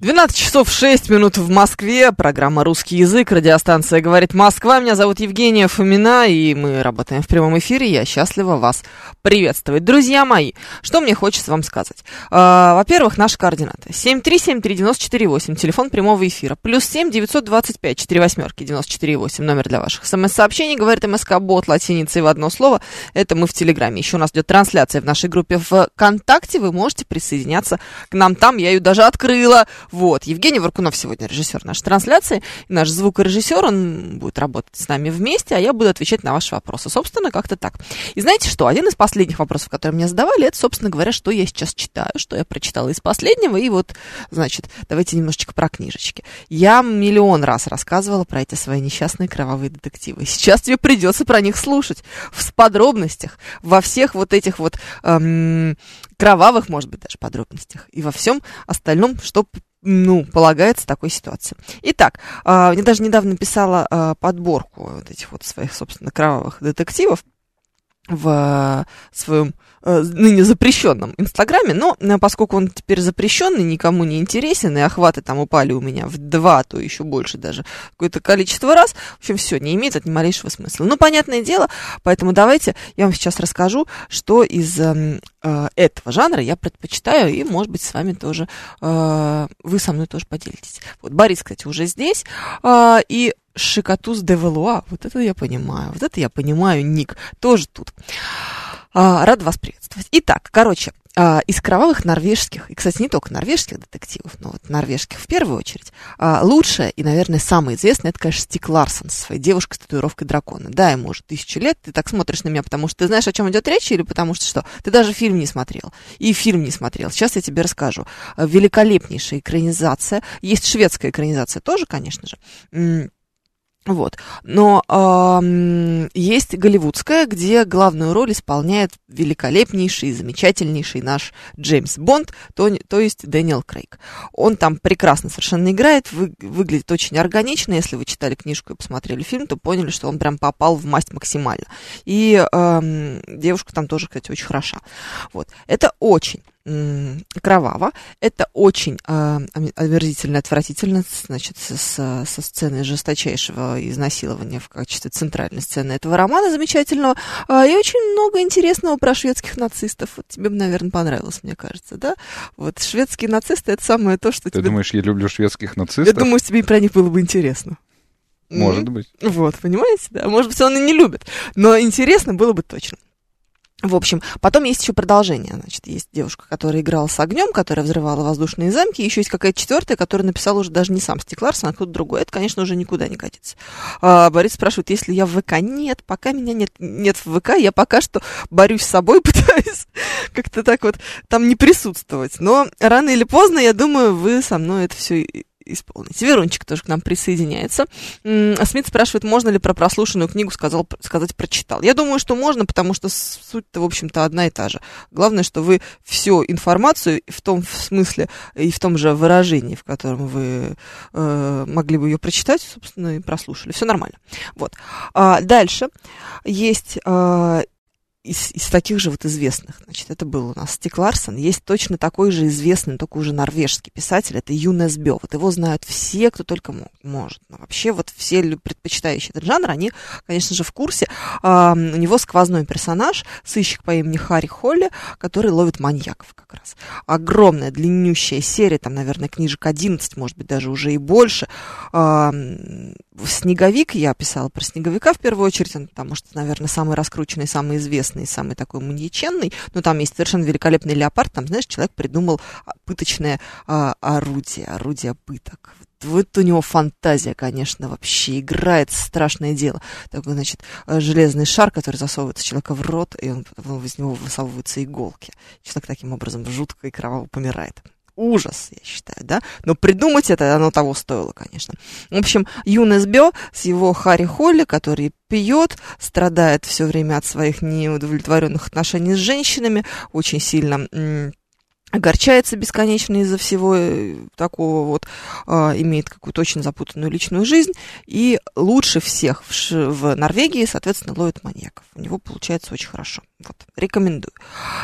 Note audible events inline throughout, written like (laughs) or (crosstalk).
12 часов 6 минут в Москве. Программа «Русский язык». Радиостанция «Говорит Москва». Меня зовут Евгения Фомина, и мы работаем в прямом эфире. Я счастлива вас приветствовать. Друзья мои, что мне хочется вам сказать? А, во-первых, наши координаты. 7373948, телефон прямого эфира. Плюс 7 925 4 восьмерки 948, номер для ваших смс-сообщений. Говорит МСК-бот латиницей в одно слово. Это мы в Телеграме. Еще у нас идет трансляция в нашей группе ВКонтакте. Вы можете присоединяться к нам там. Я ее даже открыла вот, Евгений Варкунов сегодня режиссер нашей трансляции, наш звукорежиссер, он будет работать с нами вместе, а я буду отвечать на ваши вопросы. Собственно, как-то так. И знаете что, один из последних вопросов, которые мне задавали, это, собственно говоря, что я сейчас читаю, что я прочитала из последнего, и вот, значит, давайте немножечко про книжечки. Я миллион раз рассказывала про эти свои несчастные кровавые детективы. Сейчас тебе придется про них слушать в подробностях, во всех вот этих вот эм, кровавых, может быть, даже подробностях, и во всем остальном, что ну, полагается такой ситуации. Итак, э, я даже недавно писала э, подборку вот этих вот своих, собственно, кровавых детективов в своем э, ныне запрещенном Инстаграме, но э, поскольку он теперь запрещенный, никому не интересен, и охваты там упали у меня в два, а то еще больше даже какое-то количество раз, в общем, все, не имеет это ни малейшего смысла. Ну, понятное дело, поэтому давайте я вам сейчас расскажу, что из эм, э, этого жанра я предпочитаю, и, может быть, с вами тоже, э, вы со мной тоже поделитесь. Вот Борис, кстати, уже здесь, э, и Шикатус де Валуа, вот это я понимаю, вот это я понимаю, Ник, тоже тут. А, рад вас приветствовать. Итак, короче, а, из кровавых норвежских, и, кстати, не только норвежских детективов, но вот норвежских в первую очередь, а, лучшая и, наверное, самая известная, это, конечно, Стик Ларсон со своей девушкой с татуировкой дракона. Да, ему уже тысячу лет, ты так смотришь на меня, потому что ты знаешь, о чем идет речь, или потому что что? Ты даже фильм не смотрел, и фильм не смотрел. Сейчас я тебе расскажу. Великолепнейшая экранизация, есть шведская экранизация тоже, конечно же, вот. Но э, есть голливудская, где главную роль исполняет великолепнейший, замечательнейший наш Джеймс Бонд, то, то есть Дэниел Крейг. Он там прекрасно совершенно играет, вы, выглядит очень органично. Если вы читали книжку и посмотрели фильм, то поняли, что он прям попал в масть максимально. И э, девушка там тоже, кстати, очень хороша. Вот. Это очень кроваво. Это очень э, омерзительно, отвратительно, значит, со, со сцены жесточайшего изнасилования в качестве центральной сцены этого романа замечательного. Э, и очень много интересного про шведских нацистов. Вот тебе бы, наверное, понравилось, мне кажется, да? Вот шведские нацисты — это самое то, что Ты тебе... думаешь, я люблю шведских нацистов? Я думаю, тебе про них было бы интересно. Может быть. Вот, понимаете, да? Может быть, он и не любит. Но интересно было бы точно. В общем, потом есть еще продолжение. Значит, есть девушка, которая играла с огнем, которая взрывала воздушные замки. Еще есть какая-то четвертая, которая написала уже даже не сам Стик Ларсон, а кто-то другой. Это, конечно, уже никуда не катится. А, Борис спрашивает, если я в ВК? Нет, пока меня нет, нет в ВК. Я пока что борюсь с собой, (laughs) пытаюсь как-то так вот там не присутствовать. Но рано или поздно, я думаю, вы со мной это все исполнить. Верунчик тоже к нам присоединяется. Смит спрашивает, можно ли про прослушанную книгу сказал, сказать прочитал. Я думаю, что можно, потому что суть-то, в общем-то, одна и та же. Главное, что вы всю информацию в том смысле и в том же выражении, в котором вы э, могли бы ее прочитать, собственно, и прослушали. Все нормально. Вот. А, дальше есть э, из, из таких же вот известных, значит, это был у нас Стик Ларсон, есть точно такой же известный, только уже норвежский писатель, это Юнес Бё. Вот его знают все, кто только может. Но вообще вот все предпочитающие этот жанр, они, конечно же, в курсе. А, у него сквозной персонаж, сыщик по имени Харри Холли, который ловит маньяков как раз. Огромная, длиннющая серия, там, наверное, книжек 11, может быть, даже уже и больше. А, снеговик, я писала про снеговика в первую очередь, потому что, наверное, самый раскрученный, самый известный известный, самый такой маньяченный, но там есть совершенно великолепный леопард, там, знаешь, человек придумал а, пыточное а, орудие, орудие пыток. Вот у него фантазия, конечно, вообще играет страшное дело. Такой, значит, железный шар, который засовывается человека в рот, и он, из него высовываются иголки. Человек таким образом жутко и кроваво помирает ужас, я считаю, да. Но придумать это оно того стоило, конечно. В общем, Юнес Бё с его Харри Холли, который пьет, страдает все время от своих неудовлетворенных отношений с женщинами, очень сильно огорчается бесконечно из-за всего э, такого вот, э, имеет какую-то очень запутанную личную жизнь, и лучше всех в, в Норвегии, соответственно, ловит маньяков. У него получается очень хорошо. Вот, рекомендую.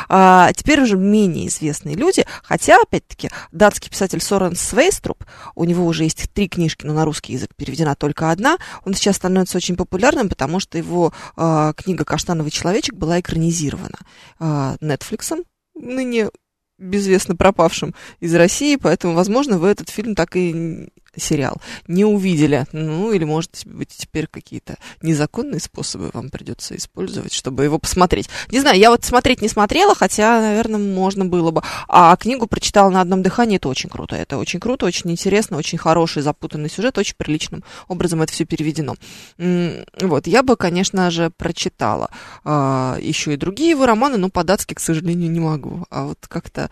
А, теперь уже менее известные люди, хотя, опять-таки, датский писатель Сорен Свейструп, у него уже есть три книжки, но на русский язык переведена только одна, он сейчас становится очень популярным, потому что его а, книга «Каштановый человечек» была экранизирована а, Netflix, ныне безвестно пропавшим из России, поэтому, возможно, вы этот фильм так и сериал не увидели. Ну, или, может быть, теперь какие-то незаконные способы вам придется использовать, чтобы его посмотреть. Не знаю, я вот смотреть не смотрела, хотя, наверное, можно было бы. А книгу прочитала на одном дыхании, это очень круто. Это очень круто, очень интересно, очень хороший, запутанный сюжет, очень приличным образом это все переведено. Вот, я бы, конечно же, прочитала а, еще и другие его романы, но по-датски, к сожалению, не могу. А вот как-то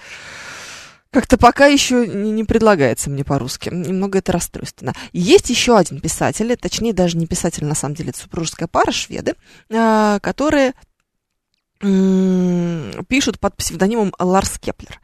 как-то пока еще не, не предлагается мне по-русски. Немного это расстройственно. Есть еще один писатель, точнее даже не писатель, на самом деле, это супружеская пара, шведы, э, которые э, пишут под псевдонимом Ларс Кеплер.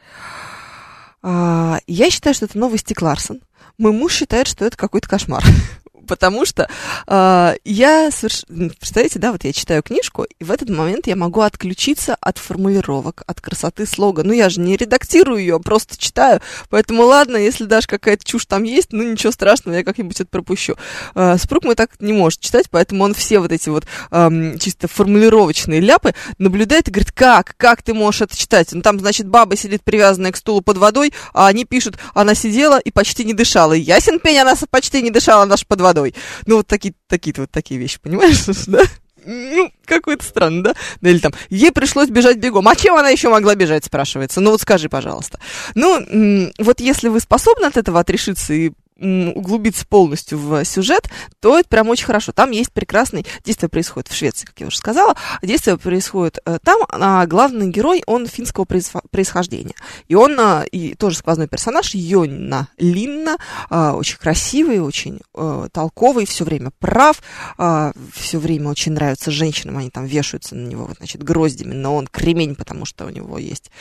Э, я считаю, что это новый Стиг Ларссон. Мой муж считает, что это какой-то кошмар (laughs) потому что э, я, соверш... представляете, да, вот я читаю книжку, и в этот момент я могу отключиться от формулировок, от красоты слога. Ну, я же не редактирую ее, просто читаю, поэтому ладно, если даже какая-то чушь там есть, ну, ничего страшного, я как-нибудь это пропущу. Э, Спрук мой так не может читать, поэтому он все вот эти вот э, чисто формулировочные ляпы наблюдает и говорит, как, как ты можешь это читать? Ну, там, значит, баба сидит привязанная к стулу под водой, а они пишут, она сидела и почти не дышала. Ясен пень, она почти не дышала, она же под водой водой. Ну, вот такие, такие вот такие вещи, понимаешь, (laughs) да? Ну, какой-то странно, да? Ну, или там, ей пришлось бежать бегом. А чем она еще могла бежать, спрашивается? Ну, вот скажи, пожалуйста. Ну, вот если вы способны от этого отрешиться и углубиться полностью в сюжет, то это прям очень хорошо. Там есть прекрасный... Действие происходит в Швеции, как я уже сказала. Действие происходит э, там, а главный герой, он финского происхождения. И он а, и тоже сквозной персонаж, Йонна Линна, а, очень красивый, очень а, толковый, все время прав, а, все время очень нравится женщинам, они там вешаются на него, значит, гроздями, но он кремень, потому что у него есть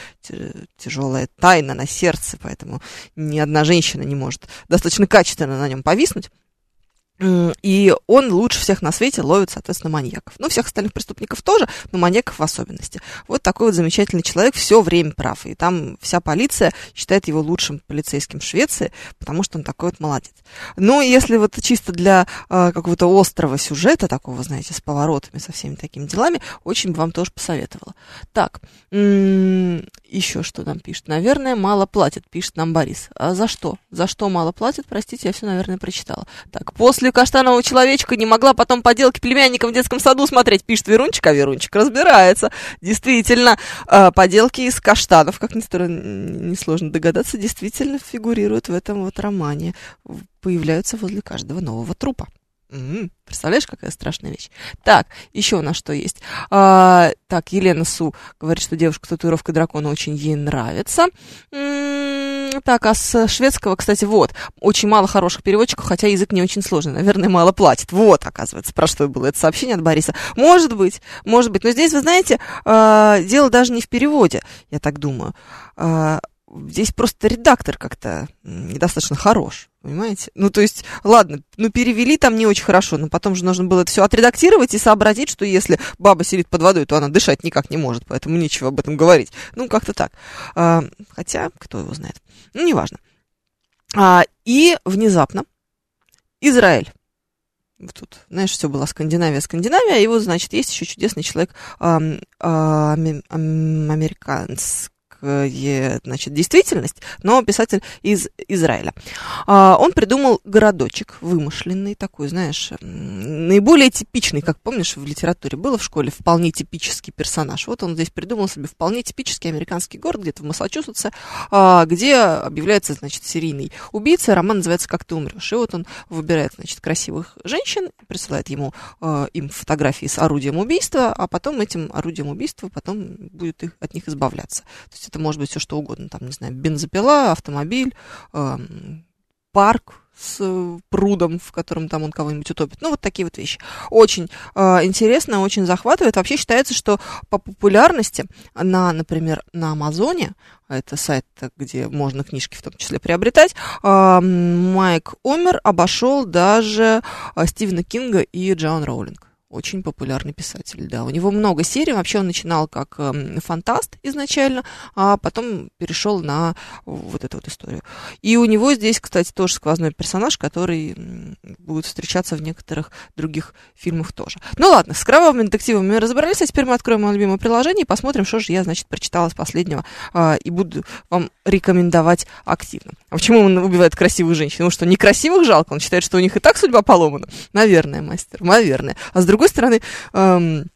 тяжелая тайна на сердце, поэтому ни одна женщина не может достаточно качественно на нем повиснуть. И он лучше всех на свете ловит, соответственно, маньяков. Ну, всех остальных преступников тоже, но маньяков в особенности. Вот такой вот замечательный человек все время прав. И там вся полиция считает его лучшим полицейским в Швеции, потому что он такой вот молодец. Ну, если вот чисто для э, какого-то острого сюжета, такого, знаете, с поворотами, со всеми такими делами, очень бы вам тоже посоветовала. Так, еще что нам пишет? Наверное, мало платят, пишет нам Борис. А за что? За что мало платят? Простите, я все, наверное, прочитала. Так, после историю каштанового человечка не могла потом поделки племянникам в детском саду смотреть, пишет Верунчик, а Верунчик разбирается. Действительно, а, поделки из каштанов, как ни странно, несложно догадаться, действительно фигурируют в этом вот романе, появляются возле каждого нового трупа. М-м, представляешь, какая страшная вещь. Так, еще у нас что есть? А, так, Елена Су говорит, что девушка татуировка дракона очень ей нравится. М-м, так, а с шведского, кстати, вот, очень мало хороших переводчиков, хотя язык не очень сложный, наверное, мало платит. Вот, оказывается, про что было это сообщение от Бориса. Может быть, может быть, но здесь, вы знаете, а, дело даже не в переводе, я так думаю. А, здесь просто редактор как-то недостаточно хорош, понимаете? Ну, то есть, ладно, ну, перевели там не очень хорошо, но потом же нужно было это все отредактировать и сообразить, что если баба сидит под водой, то она дышать никак не может, поэтому нечего об этом говорить. Ну, как-то так. А, хотя, кто его знает. Ну, неважно. А, и внезапно Израиль тут, знаешь, все было Скандинавия, Скандинавия, и вот, значит, есть еще чудесный человек, эм, эм, американец, значит, действительность, но писатель из Израиля. А, он придумал городочек вымышленный такой, знаешь, наиболее типичный, как помнишь, в литературе было в школе, вполне типический персонаж. Вот он здесь придумал себе вполне типический американский город, где-то в Массачусетсе, а, где объявляется, значит, серийный убийца, роман называется «Как ты умрешь». И вот он выбирает, значит, красивых женщин, присылает ему, а, им фотографии с орудием убийства, а потом этим орудием убийства потом будет их, от них избавляться. То есть это может быть все что угодно, там, не знаю, бензопила, автомобиль, э, парк, с э, прудом, в котором там он кого-нибудь утопит. Ну, вот такие вот вещи. Очень э, интересно, очень захватывает. Вообще считается, что по популярности на, например, на Амазоне, это сайт, где можно книжки в том числе приобретать, э, Майк Омер обошел даже э, Стивена Кинга и Джоан Роулинг очень популярный писатель, да. У него много серий. Вообще он начинал как э, фантаст изначально, а потом перешел на вот эту вот историю. И у него здесь, кстати, тоже сквозной персонаж, который будет встречаться в некоторых других фильмах тоже. Ну ладно, с кровавыми детективами мы разобрались, а теперь мы откроем мое любимое приложение и посмотрим, что же я, значит, прочитала с последнего э, и буду вам рекомендовать активно. А почему он убивает красивых женщин? Потому что некрасивых жалко, он считает, что у них и так судьба поломана. Наверное, мастер, наверное. А с другой другой стороны, эм,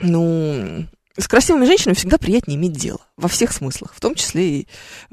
ну, с красивыми женщинами всегда приятнее иметь дело. Во всех смыслах, в том числе и,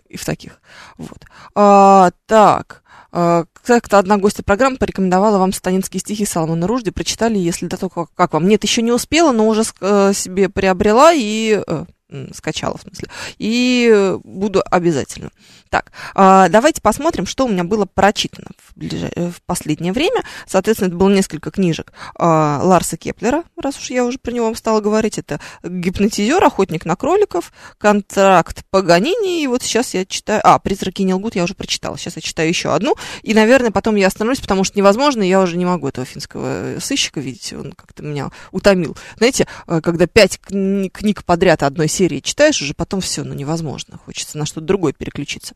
и в таких. Вот. А, так. А, как-то одна гостья программы порекомендовала вам станинские стихи Салмана Ружди. Прочитали, если да, то как, как вам? Нет, еще не успела, но уже э, себе приобрела и... Э, скачала, в смысле. И буду обязательно. Так, э, давайте посмотрим, что у меня было прочитано в, ближ... Э, в последнее время. Соответственно, это было несколько книжек э, Ларса Кеплера, раз уж я уже про него стала говорить. Это «Гипнотизер», «Охотник на кроликов», «Контракт Паганини». И вот сейчас я читаю... А, «Призраки не лгут» я уже прочитала. Сейчас я читаю еще одну. И, наверное, потом я остановлюсь, потому что невозможно, я уже не могу этого финского сыщика видеть. Он как-то меня утомил. Знаете, когда пять кни- книг подряд одной серии читаешь, уже потом все, ну, невозможно. Хочется на что-то другое переключиться.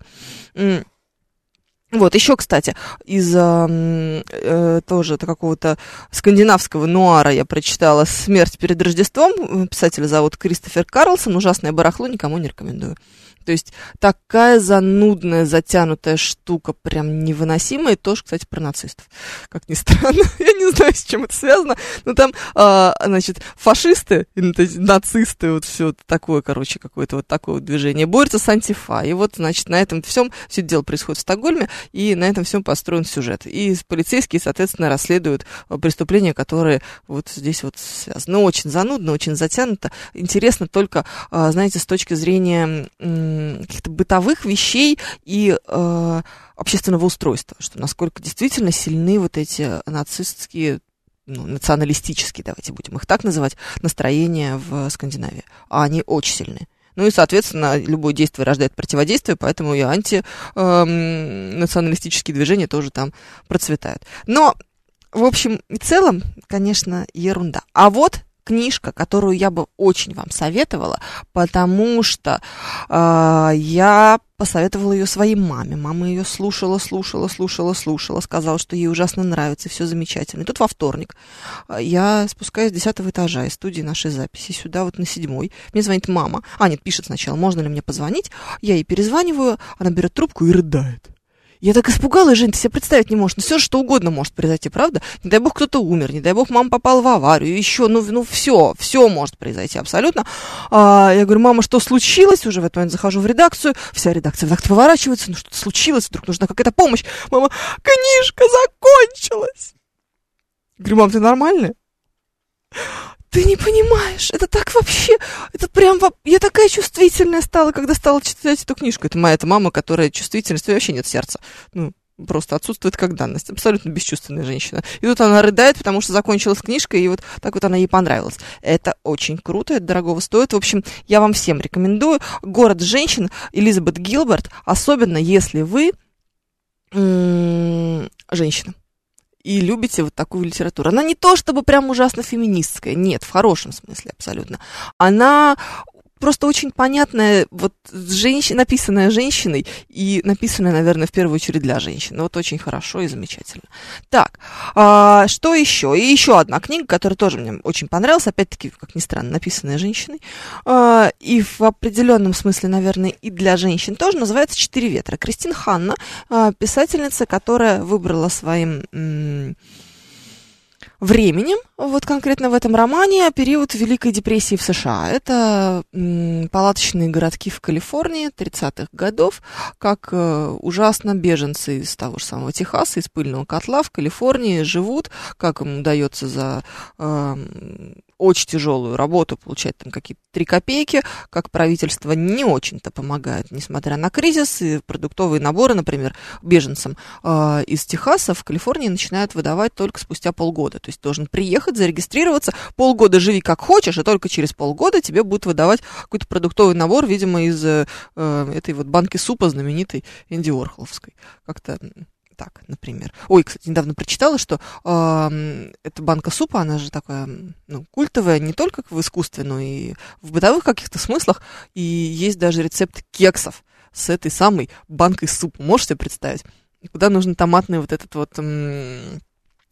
Вот, еще, кстати, из э, э, тоже какого-то скандинавского нуара я прочитала «Смерть перед Рождеством». Писателя зовут Кристофер Карлсон. Ужасное барахло, никому не рекомендую. То есть такая занудная, затянутая штука, прям невыносимая. Тоже, кстати, про нацистов. Как ни странно, (laughs) я не знаю, с чем это связано. Но там, а, значит, фашисты, нацисты, вот все такое, короче, какое-то вот такое вот движение, борются с антифа. И вот, значит, на этом всем, все дело происходит в Стокгольме, и на этом всем построен сюжет. И полицейские, соответственно, расследуют а, преступления, которые вот здесь вот связаны. Ну, очень занудно, очень затянуто. Интересно только, а, знаете, с точки зрения каких-то бытовых вещей и э, общественного устройства, что насколько действительно сильны вот эти нацистские ну, националистические, давайте будем их так называть, настроения в Скандинавии. А они очень сильны. Ну и, соответственно, любое действие рождает противодействие, поэтому и антинационалистические эм, движения тоже там процветают. Но, в общем и целом, конечно, ерунда. А вот книжка, которую я бы очень вам советовала, потому что э, я посоветовала ее своей маме. Мама ее слушала, слушала, слушала, слушала, сказала, что ей ужасно нравится, все замечательно. И тут во вторник а, я спускаюсь с десятого этажа из студии нашей записи сюда, вот на седьмой. Мне звонит мама. А, нет, пишет сначала, можно ли мне позвонить. Я ей перезваниваю, она берет трубку и рыдает. Я так испугалась, Жень, ты себе представить не можешь. Ну, все что угодно может произойти, правда? Не дай бог кто-то умер, не дай бог мама попала в аварию, еще, ну, ну все, все может произойти абсолютно. А, я говорю, мама, что случилось? Уже в этот момент захожу в редакцию, вся редакция так поворачивается, ну что-то случилось, вдруг нужна какая-то помощь. Мама, книжка закончилась. Я говорю, мам, ты нормальная? Ты не понимаешь, это так вообще, это прям, я такая чувствительная стала, когда стала читать эту книжку. Это моя эта мама, которая чувствительность, вообще нет сердца. Ну, просто отсутствует как данность. Абсолютно бесчувственная женщина. И тут она рыдает, потому что закончилась книжка, и вот так вот она ей понравилась. Это очень круто, это дорогого стоит. В общем, я вам всем рекомендую. «Город женщин» Элизабет Гилберт, особенно если вы женщина и любите вот такую литературу. Она не то чтобы прям ужасно феминистская, нет, в хорошем смысле абсолютно. Она просто очень понятная, вот женщина, написанная женщиной и написанная, наверное, в первую очередь для женщин. Вот очень хорошо и замечательно. Так, а, что еще? И еще одна книга, которая тоже мне очень понравилась, опять-таки, как ни странно, написанная женщиной, а, и в определенном смысле, наверное, и для женщин тоже, называется «Четыре ветра». Кристин Ханна, а, писательница, которая выбрала своим временем, вот конкретно в этом романе, период Великой депрессии в США. Это палаточные городки в Калифорнии 30-х годов, как э, ужасно беженцы из того же самого Техаса, из пыльного котла в Калифорнии живут, как им удается за э, очень тяжелую работу, получать там какие-то три копейки, как правительство не очень-то помогает, несмотря на кризис, и продуктовые наборы, например, беженцам э, из Техаса в Калифорнии начинают выдавать только спустя полгода. То есть должен приехать, зарегистрироваться, полгода живи как хочешь, и только через полгода тебе будут выдавать какой-то продуктовый набор, видимо, из э, этой вот банки супа знаменитой Энди Орхоловской. Как-то так, например. Ой, кстати, недавно прочитала, что э, эта банка супа, она же такая, ну, культовая не только в искусстве, но и в бытовых каких-то смыслах. И есть даже рецепт кексов с этой самой банкой супа. Можете представить? Куда нужно томатный вот этот вот... М-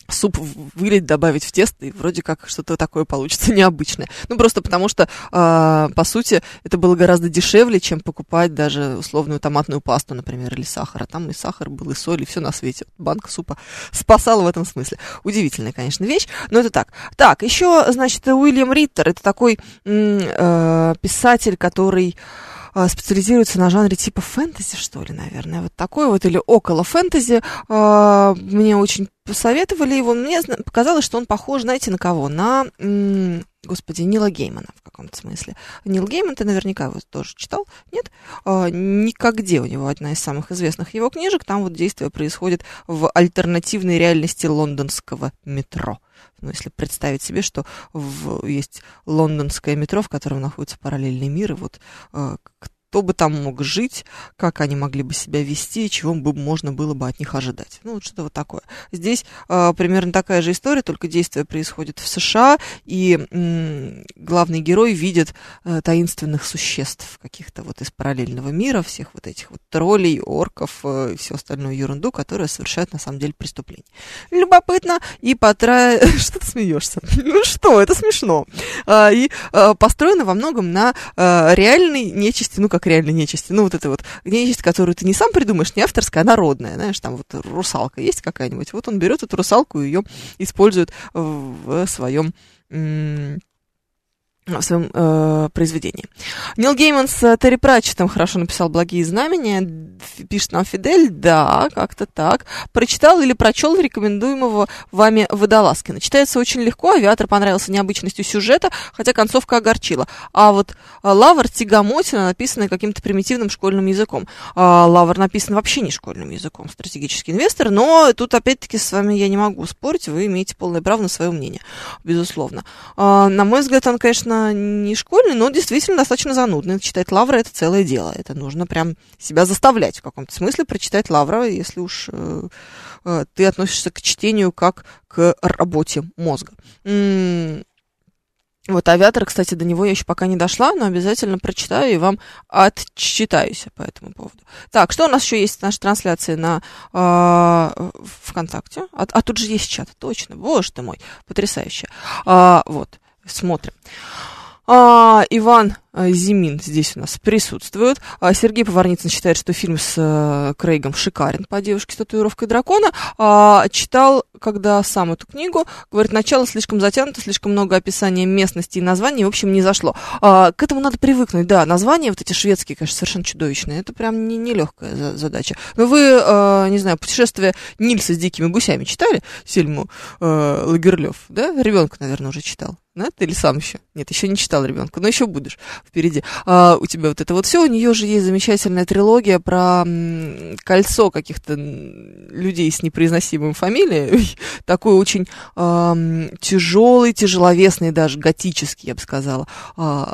суп вылить, добавить в тесто, и вроде как что-то такое получится (laughs) необычное. Ну, просто потому что, э, по сути, это было гораздо дешевле, чем покупать даже условную томатную пасту, например, или сахар. А там и сахар был, и соль, и все на свете. Банка супа (laughs) спасала в этом смысле. Удивительная, конечно, вещь, но это так. Так, еще, значит, Уильям Риттер, это такой э, писатель, который а, специализируется на жанре типа фэнтези, что ли, наверное, вот такой вот, или около фэнтези. А, мне очень посоветовали его. Мне показалось, что он похож, знаете, на кого? На, господи, Нила Геймана в каком-то смысле. Нил Гейман, ты наверняка его тоже читал, нет? А, «Никогде» у него одна из самых известных его книжек. Там вот действие происходит в альтернативной реальности лондонского метро. Ну, если представить себе, что в, есть лондонское метро, в котором находится параллельный мир, и вот э, кто бы там мог жить, как они могли бы себя вести, чего бы можно было бы от них ожидать. Ну, вот что-то вот такое. Здесь э, примерно такая же история, только действие происходит в США, и м, главный герой видит э, таинственных существ каких-то вот из параллельного мира, всех вот этих вот троллей, орков э, и всю остальную ерунду, которая совершает на самом деле преступление. Любопытно и потра... (laughs) Что ты смеешься? Ну что, это смешно. А, и а, построено во многом на а, реальной нечисти, ну как как реально нечисти. Ну, вот это вот нечисть, которую ты не сам придумаешь, не авторская, а народная. Знаешь, там вот русалка есть какая-нибудь. Вот он берет эту русалку и ее использует в своем в своем э, произведении. Нил Гейман с э, Терри Пратчетом хорошо написал «Благие знамения», пишет нам Фидель, да, как-то так. Прочитал или прочел рекомендуемого вами Водолазкина. Читается очень легко, авиатор понравился необычностью сюжета, хотя концовка огорчила. А вот э, Лавр Тягомотина написанная каким-то примитивным школьным языком. А, Лавр написан вообще не школьным языком, стратегический инвестор, но тут опять-таки с вами я не могу спорить, вы имеете полное право на свое мнение, безусловно. А, на мой взгляд, он, конечно, конечно, не школьный, но действительно достаточно занудный. Читать Лавра это целое дело. Это нужно прям себя заставлять в каком-то смысле прочитать Лавра, если уж э, э, ты относишься к чтению как к работе мозга. Вот авиатор, кстати, до него я еще пока не дошла, но обязательно прочитаю и вам отчитаюсь по этому поводу. Так, что у нас еще есть в нашей трансляции на э, ВКонтакте? А, а тут же есть чат, точно, боже ты мой, потрясающе. А, вот, смотрим. А, Иван Зимин здесь у нас присутствует. А, Сергей Поварницын считает, что фильм с э, Крейгом шикарен по девушке с татуировкой дракона. Читал, когда сам эту книгу, говорит, начало слишком затянуто, слишком много описания местности и названий, в общем, не зашло. К этому надо привыкнуть, да, названия вот эти шведские, конечно, совершенно чудовищные. Это прям не, нелегкая задача. Но вы, не знаю, путешествие Нильса с дикими гусями читали? Сельму э, Лагерлёв, да? Ребенка, наверное, уже читал. Да? Ты или сам еще? Нет, еще не читал ребенка, но еще будешь впереди. А, у тебя вот это вот все. У нее же есть замечательная трилогия про кольцо каких-то людей с непроизносимой фамилией. (laughs) Такой очень а, тяжелый, тяжеловесный, даже готический, я бы сказала, а,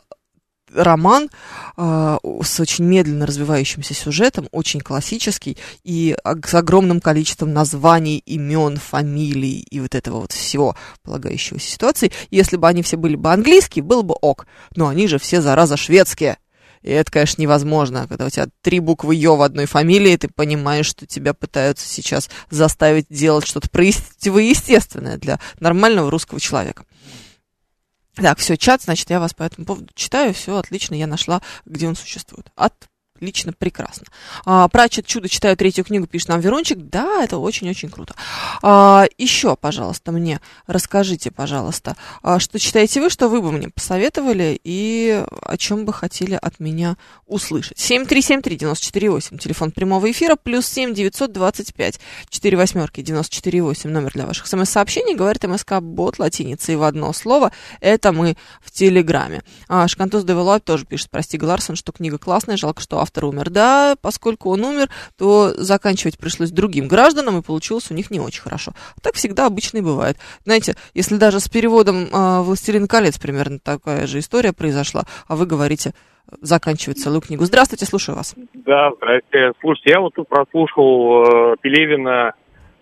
роман э, с очень медленно развивающимся сюжетом, очень классический и с огромным количеством названий, имен, фамилий и вот этого вот всего полагающегося ситуации. Если бы они все были бы английские, было бы ок. Но они же все, зараза, шведские. И это, конечно, невозможно. Когда у тебя три буквы «ё» в одной фамилии, ты понимаешь, что тебя пытаются сейчас заставить делать что-то противоестественное для нормального русского человека. Так, все, чат, значит, я вас по этому поводу читаю, все отлично, я нашла, где он существует. От лично прекрасно. А, Прачет чудо читаю третью книгу, пишет нам Верончик. Да, это очень-очень круто. А, еще, пожалуйста, мне расскажите, пожалуйста, а, что читаете вы, что вы бы мне посоветовали и о чем бы хотели от меня услышать. 7373948, телефон прямого эфира, плюс 7 925 4 восьмерки 948, номер для ваших смс-сообщений, говорит МСК Бот латиницей в одно слово. Это мы в Телеграме. А, Шкантос Девелуап тоже пишет, прости, Гларсон, что книга классная, жалко, что автор умер. Да, поскольку он умер, то заканчивать пришлось другим гражданам, и получилось у них не очень хорошо. Так всегда обычно и бывает. Знаете, если даже с переводом э, «Властелин колец» примерно такая же история произошла, а вы говорите заканчивать целую книгу. Здравствуйте, слушаю вас. Да, здравствуйте. Слушайте, я вот тут прослушал э, Пелевина,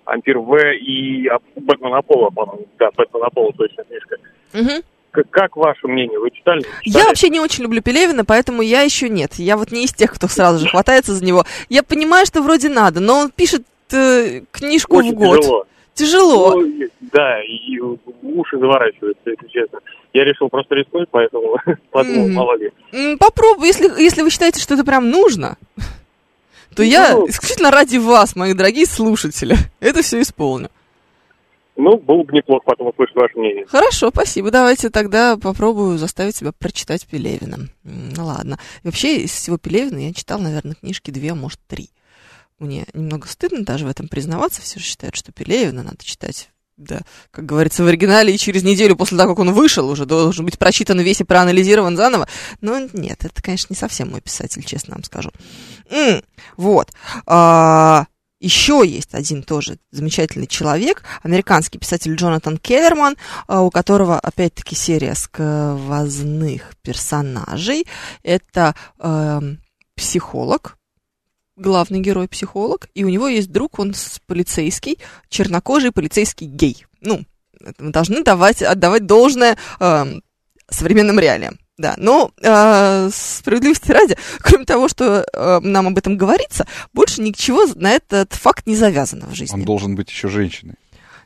Ампир В и Бэтмен Аполло, по-моему. Да, Бэтмен Аполло, точно книжка. Угу. Как, ваше мнение? Вы читали? читали? Я вообще не очень люблю Пелевина, поэтому я еще нет. Я вот не из тех, кто сразу же хватается за него. Я понимаю, что вроде надо, но он пишет э, книжку Очень в год. тяжело. Тяжело. Ну, да, и уши заворачиваются, если честно. Я решил просто рискнуть, поэтому (laughs) подумал, мало ли. Попробуй, если, если вы считаете, что это прям нужно, (laughs) то я Ну. исключительно ради вас, мои дорогие слушатели, (laughs) это все исполню. Ну, было бы неплохо потом услышать ваше мнение. Хорошо, спасибо. Давайте тогда попробую заставить себя прочитать Пелевина. Ладно. Вообще, из всего Пелевина я читал, наверное, книжки две, а может, три. Мне немного стыдно даже в этом признаваться. Все же считают, что Пелевина надо читать, да, как говорится, в оригинале, и через неделю после того, как он вышел, уже должен быть прочитан весь и проанализирован заново. Но нет, это, конечно, не совсем мой писатель, честно вам скажу. М, вот. А, еще есть один тоже замечательный человек, американский писатель Джонатан Келлерман, а, у которого, опять-таки, серия сквозных персонажей. Это эм, психолог, главный герой психолог, и у него есть друг, он полицейский, чернокожий полицейский гей. Ну, мы должны давать, отдавать должное эм, современным реалиям. Да, но э, справедливости ради, (laughs) кроме того, что э, нам об этом говорится, больше ничего на этот факт не завязано в жизни. Он должен быть еще женщиной.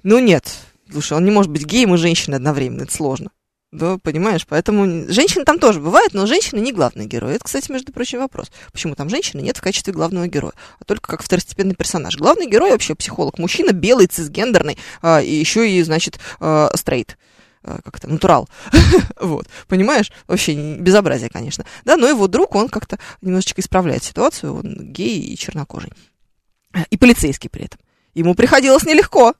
Ну нет, слушай, он не может быть геем и женщиной одновременно, это сложно. Да, понимаешь, поэтому женщины там тоже бывают, но женщины не главный герой. Это, кстати, между прочим, вопрос. Почему там женщины нет в качестве главного героя, а только как второстепенный персонаж. Главный герой вообще психолог, мужчина белый, цисгендерный, а, и еще и, значит, а, стрейт. А, как это, натурал. (laughs) вот, понимаешь? Вообще безобразие, конечно. Да, но его друг, он как-то немножечко исправляет ситуацию, он гей и чернокожий. И полицейский при этом. Ему приходилось нелегко,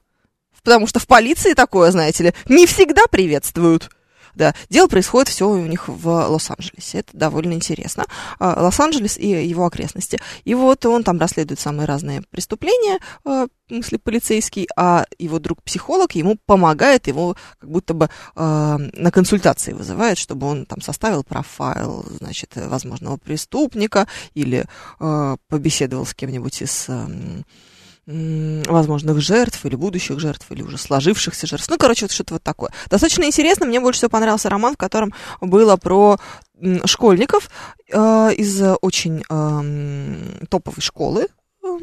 потому что в полиции такое, знаете ли, не всегда приветствуют. Да, дело происходит все у них в Лос-Анджелесе. Это довольно интересно. А, Лос-Анджелес и его окрестности. И вот он там расследует самые разные преступления, а, в смысле полицейский, а его друг-психолог ему помогает, его как будто бы а, на консультации вызывает, чтобы он там составил профайл, значит, возможного преступника или побеседовал с кем-нибудь из возможных жертв или будущих жертв, или уже сложившихся жертв. Ну, короче, вот что-то вот такое. Достаточно интересно. Мне больше всего понравился роман, в котором было про школьников э, из очень эм, топовой школы э,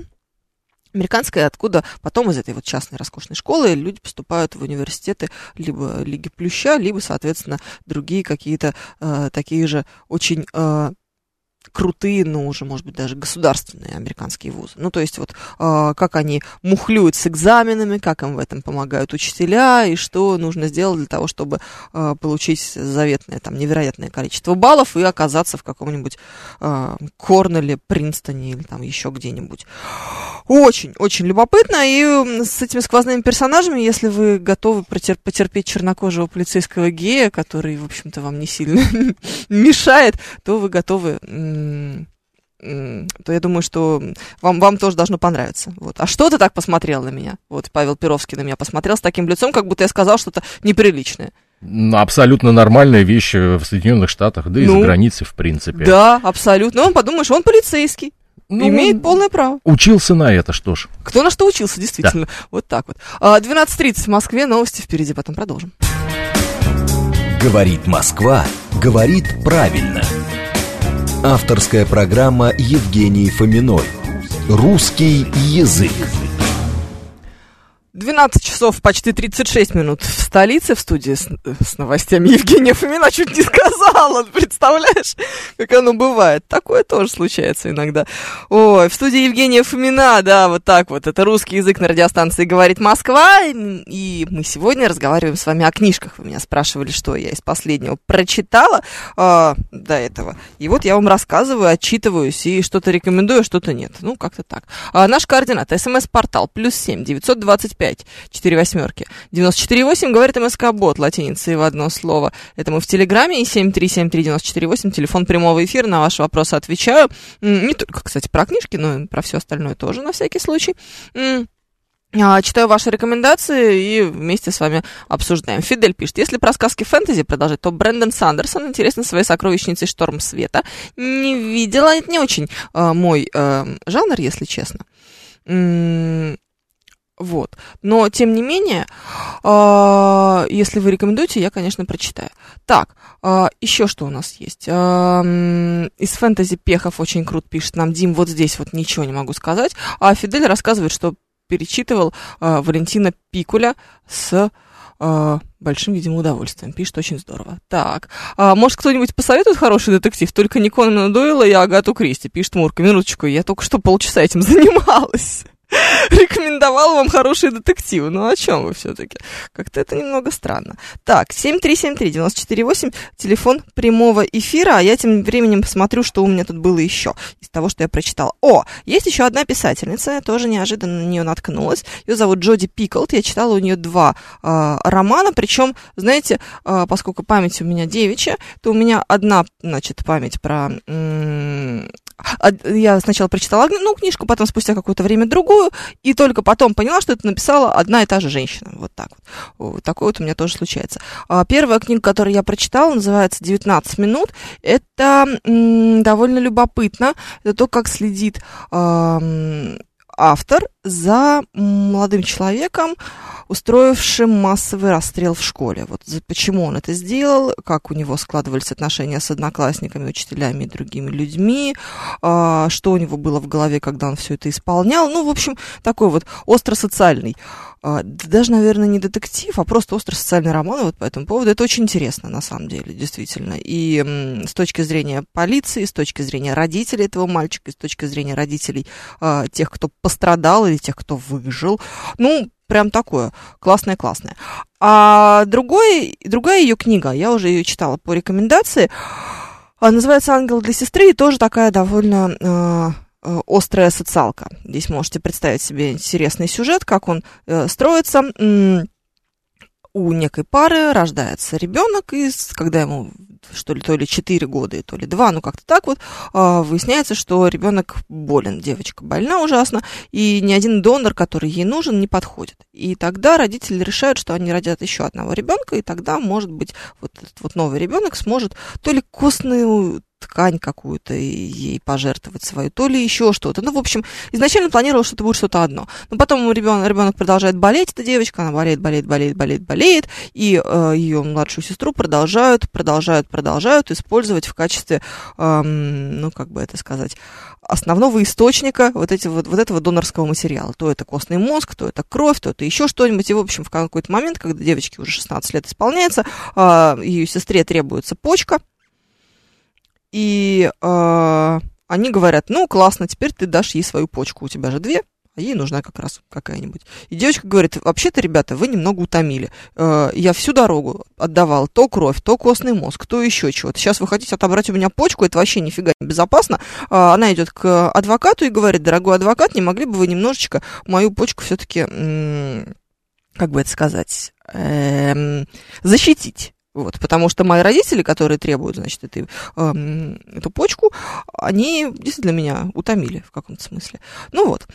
американской, откуда потом из этой вот частной роскошной школы люди поступают в университеты либо Лиги Плюща, либо, соответственно, другие какие-то э, такие же очень э, крутые, но уже, может быть, даже государственные американские вузы. Ну, то есть вот э, как они мухлюют с экзаменами, как им в этом помогают учителя, и что нужно сделать для того, чтобы э, получить заветное, там, невероятное количество баллов и оказаться в каком-нибудь э, Корнеле, Принстоне или там еще где-нибудь. Очень, очень любопытно. И с этими сквозными персонажами, если вы готовы потерпеть чернокожего полицейского гея, который, в общем-то, вам не сильно (laughs) мешает, то вы готовы то я думаю, что вам, вам тоже должно понравиться. Вот. А что ты так посмотрел на меня? Вот Павел Перовский на меня посмотрел с таким лицом, как будто я сказал что-то неприличное. Абсолютно нормальная вещь в Соединенных Штатах, да и Ну, за границей, в принципе. Да, абсолютно. Он подумает, что он полицейский. Ну, имеет полное право. Учился на это, что ж. Кто на что учился, действительно. Вот так вот. А, 12.30 в Москве, новости впереди, потом продолжим. Говорит Москва, говорит правильно. Авторская программа Евгении Фоминой. Русский язык. 12 часов почти 36 минут в столице, в студии с, с новостями Евгения Фомина чуть не сказала, представляешь, как оно бывает. Такое тоже случается иногда. Ой, в студии Евгения Фомина, да, вот так вот. Это русский язык на радиостанции «Говорит Москва». И мы сегодня разговариваем с вами о книжках. Вы меня спрашивали, что я из последнего прочитала э, до этого. И вот я вам рассказываю, отчитываюсь и что-то рекомендую, что-то нет. Ну, как-то так. А, наш координат. СМС-портал. Плюс семь девятьсот двадцать пять 5, 4 восьмерки. 94,8 говорит МСК-бот, латиницей в одно слово. Это мы в Телеграме, и 7373948, телефон прямого эфира, на ваши вопросы отвечаю. Не только, кстати, про книжки, но и про все остальное тоже на всякий случай. А, читаю ваши рекомендации и вместе с вами обсуждаем. Фидель пишет, если про сказки фэнтези продолжать, то Брэндон Сандерсон интересен своей сокровищницей «Шторм света». Не видела, это не очень э, мой э, жанр, если честно. Вот. Но, тем не менее, э, если вы рекомендуете, я, конечно, прочитаю. Так, э, еще что у нас есть? Э, из фэнтези Пехов очень крут пишет нам Дим, вот здесь вот ничего не могу сказать. А Фидель рассказывает, что перечитывал э, Валентина Пикуля с э, большим, видимо, удовольствием. Пишет очень здорово. Так, а, может, кто-нибудь посоветует хороший детектив? Только не Конана Дойла и Агату Кристи. Пишет Мурка. Минуточку, я только что полчаса этим (laughs) занималась. (laughs) рекомендовал вам хорошие детективы. Ну, о чем вы все-таки? Как-то это немного странно. Так, 7373-94-8, телефон прямого эфира, а я тем временем посмотрю, что у меня тут было еще из того, что я прочитала. О, есть еще одна писательница, я тоже неожиданно на нее наткнулась. Ее зовут Джоди Пиклд, я читала у нее два э, романа, причем, знаете, э, поскольку память у меня девичья, то у меня одна, значит, память про... М- я сначала прочитала ну, книжку, потом спустя какое-то время другую, и только потом поняла, что это написала одна и та же женщина. Вот так вот. такое вот у меня тоже случается. А, первая книга, которую я прочитала, называется «19 минут». Это довольно любопытно. Это то, как следит автор за молодым человеком, устроившим массовый расстрел в школе. Вот почему он это сделал, как у него складывались отношения с одноклассниками, учителями и другими людьми, а, что у него было в голове, когда он все это исполнял. Ну, в общем, такой вот остро-социальный, а, даже, наверное, не детектив, а просто остро-социальный роман вот по этому поводу. Это очень интересно, на самом деле, действительно. И с точки зрения полиции, с точки зрения родителей этого мальчика, с точки зрения родителей а, тех, кто пострадал или тех, кто выжил. Ну, прям такое классное-классное. А другой, другая ее книга, я уже ее читала по рекомендации, а, называется «Ангел для сестры», и тоже такая довольно острая социалка. Здесь можете представить себе интересный сюжет, как он э, строится. У некой пары рождается ребенок, и когда ему что ли, то ли 4 года, то ли 2, ну как-то так вот, а, выясняется, что ребенок болен, девочка больна ужасно, и ни один донор, который ей нужен, не подходит. И тогда родители решают, что они родят еще одного ребенка, и тогда, может быть, вот этот вот новый ребенок сможет то ли костную ткань какую-то ей пожертвовать свою, то ли еще что-то. Ну, в общем, изначально планировал, что это будет что-то одно. Но потом ребенок, ребенок продолжает болеть, эта девочка, она болеет, болеет, болеет, болеет, болеет, и э, ее младшую сестру продолжают, продолжают, продолжают использовать в качестве, э, ну, как бы это сказать, основного источника вот, эти, вот, вот этого донорского материала. То это костный мозг, то это кровь, то это еще что-нибудь. И, в общем, в какой-то момент, когда девочке уже 16 лет исполняется, э, ее сестре требуется почка, и э, они говорят, ну, классно, теперь ты дашь ей свою почку, у тебя же две, а ей нужна как раз какая-нибудь. И девочка говорит, вообще-то, ребята, вы немного утомили. Э, я всю дорогу отдавал то кровь, то костный мозг, то еще чего-то. Сейчас вы хотите отобрать у меня почку, это вообще нифига не безопасно. Э, она идет к адвокату и говорит, дорогой адвокат, не могли бы вы немножечко мою почку все-таки, как бы это сказать, эм, защитить? Вот, потому что мои родители, которые требуют, значит, этой, э, эту почку, они действительно меня утомили в каком-то смысле. Ну вот.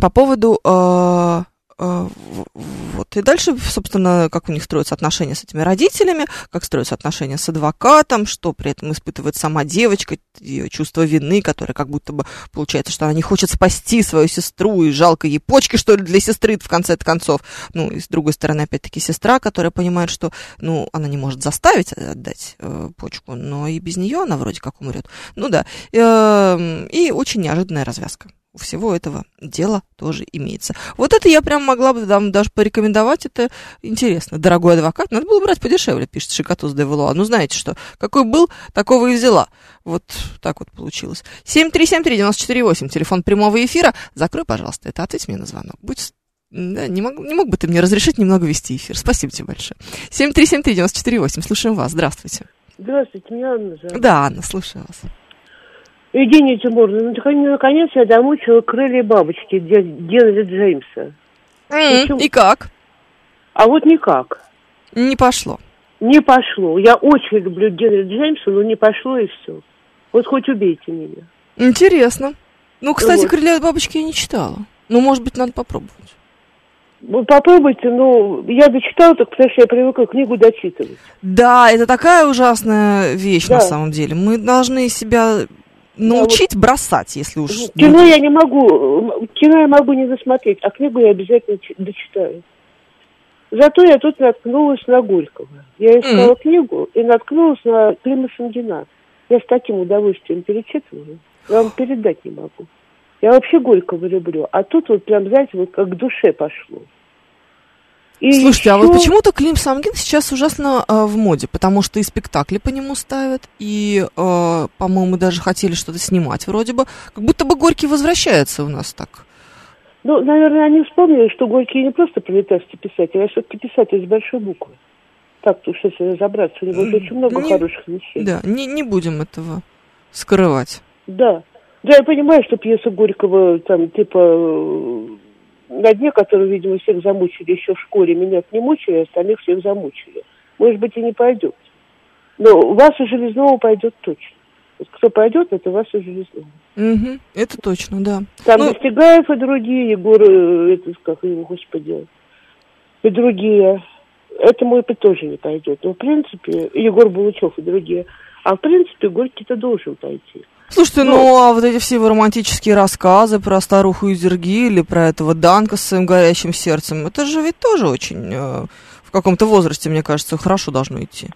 По поводу э, вот. И дальше, собственно, как у них строятся отношения с этими родителями, как строятся отношения с адвокатом, что при этом испытывает сама девочка, ее чувство вины, которое как будто бы получается, что она не хочет спасти свою сестру, и жалко ей почки, что ли, для сестры в конце концов. Ну, и с другой стороны, опять-таки, сестра, которая понимает, что, ну, она не может заставить отдать э, почку, но и без нее она вроде как умрет. Ну да. Э, и очень неожиданная развязка у всего этого дела тоже имеется. Вот это я прям могла бы там даже порекомендовать, это интересно. Дорогой адвокат, надо было брать подешевле, пишет Шикатус де Валуа. Ну, знаете что, какой был, такого и взяла. Вот так вот получилось. 7373948, телефон прямого эфира. Закрой, пожалуйста, это, ответь мне на звонок. Будь да, не мог, не мог бы ты мне разрешить немного вести эфир? Спасибо тебе большое. 7373948, слушаем вас. Здравствуйте. Здравствуйте, меня Анна зовут. Да, Анна, слушаю вас. Евгения Тимуровна, ну, наконец- я домучила крылья бабочки Ге- Генри Джеймса. Почему? И как? А вот никак. Не пошло. Не пошло. Я очень люблю Генри Джеймса, но не пошло и все. Вот хоть убейте меня. Интересно. Ну, кстати, Вот. крылья бабочки я не читала. Ну, может быть, надо попробовать. Ну, попробуйте, ну, я дочитала только потому, что я привыкла книгу дочитывать. Да, это такая ужасная вещь на Да. самом деле. Мы должны себя научить бросать, если уж... Ну, Кино я не могу, кино я могу не досмотреть, а книгу я обязательно чи- дочитаю. Зато я тут наткнулась на Горького. Я искала Мгм. книгу и наткнулась на Клима Шангина. Я с таким удовольствием перечитываю. Я вам передать не могу. Я вообще Горького люблю. А тут вот прям, знаете, вот как к душе пошло. И Слушайте, а еще- вот почему-то Клим Самгин сейчас ужасно э, в моде, потому что и спектакли по нему ставят, и, э, по-моему, даже хотели что-то снимать вроде бы. Как будто бы Горький возвращается у нас так. Ну, наверное, они вспомнили, что Горький не просто пролетарский писатель, а все-таки писатель с большой буквы. Так-то уж если разобраться, у него же очень много Не- хороших вещей. Да, не, не будем этого скрывать. Да. Да, я понимаю, что пьеса Горького, там, типа, на дне, которую, видимо, всех замучили еще в школе, меня не мучили, остальных всех замучили. Может быть, и не пойдет. Но Васу Железного пойдет точно. Вот кто пойдет, это Васа Железного. Мгм, это точно, да. Там Ну- Достигаев и другие, Егор, э, это, как его, господи, и другие. Это мой бы тоже не пойдет. Но, в принципе, Егор Булычев и другие. А, в принципе, Горький-то должен пойти. Слушайте, ну, Ну. а вот эти все его романтические рассказы про старуху Изерги или про этого Данка с своим горящим сердцем, это же ведь тоже очень э, в каком-то возрасте, мне кажется, хорошо должно идти.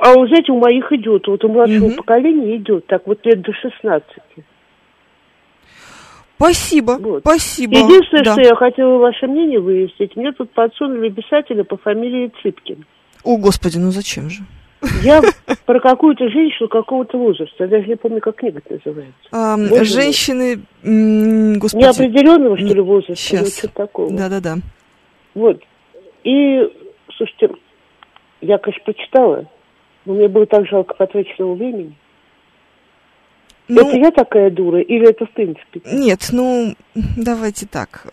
А вы знаете, у моих идет, вот у младшего Мгм. поколения идет, так вот лет до 16. Спасибо, Вот. спасибо. Единственное, Да. что я хотела ваше мнение выяснить, мне тут подсунули писателя по фамилии Цыпкин. О, господи, ну зачем же? Я про какую-то женщину какого-то возраста, я даже не помню, как книга называется. А, Можно женщины, господи. Неопределенного, что ли, возраста, Сейчас. такого. Да-да-да. Вот. И, слушайте, я, конечно, прочитала, но мне было так жалко потраченного времени. Ну, Это я такая дура или это в принципе? Нет, ну, давайте так.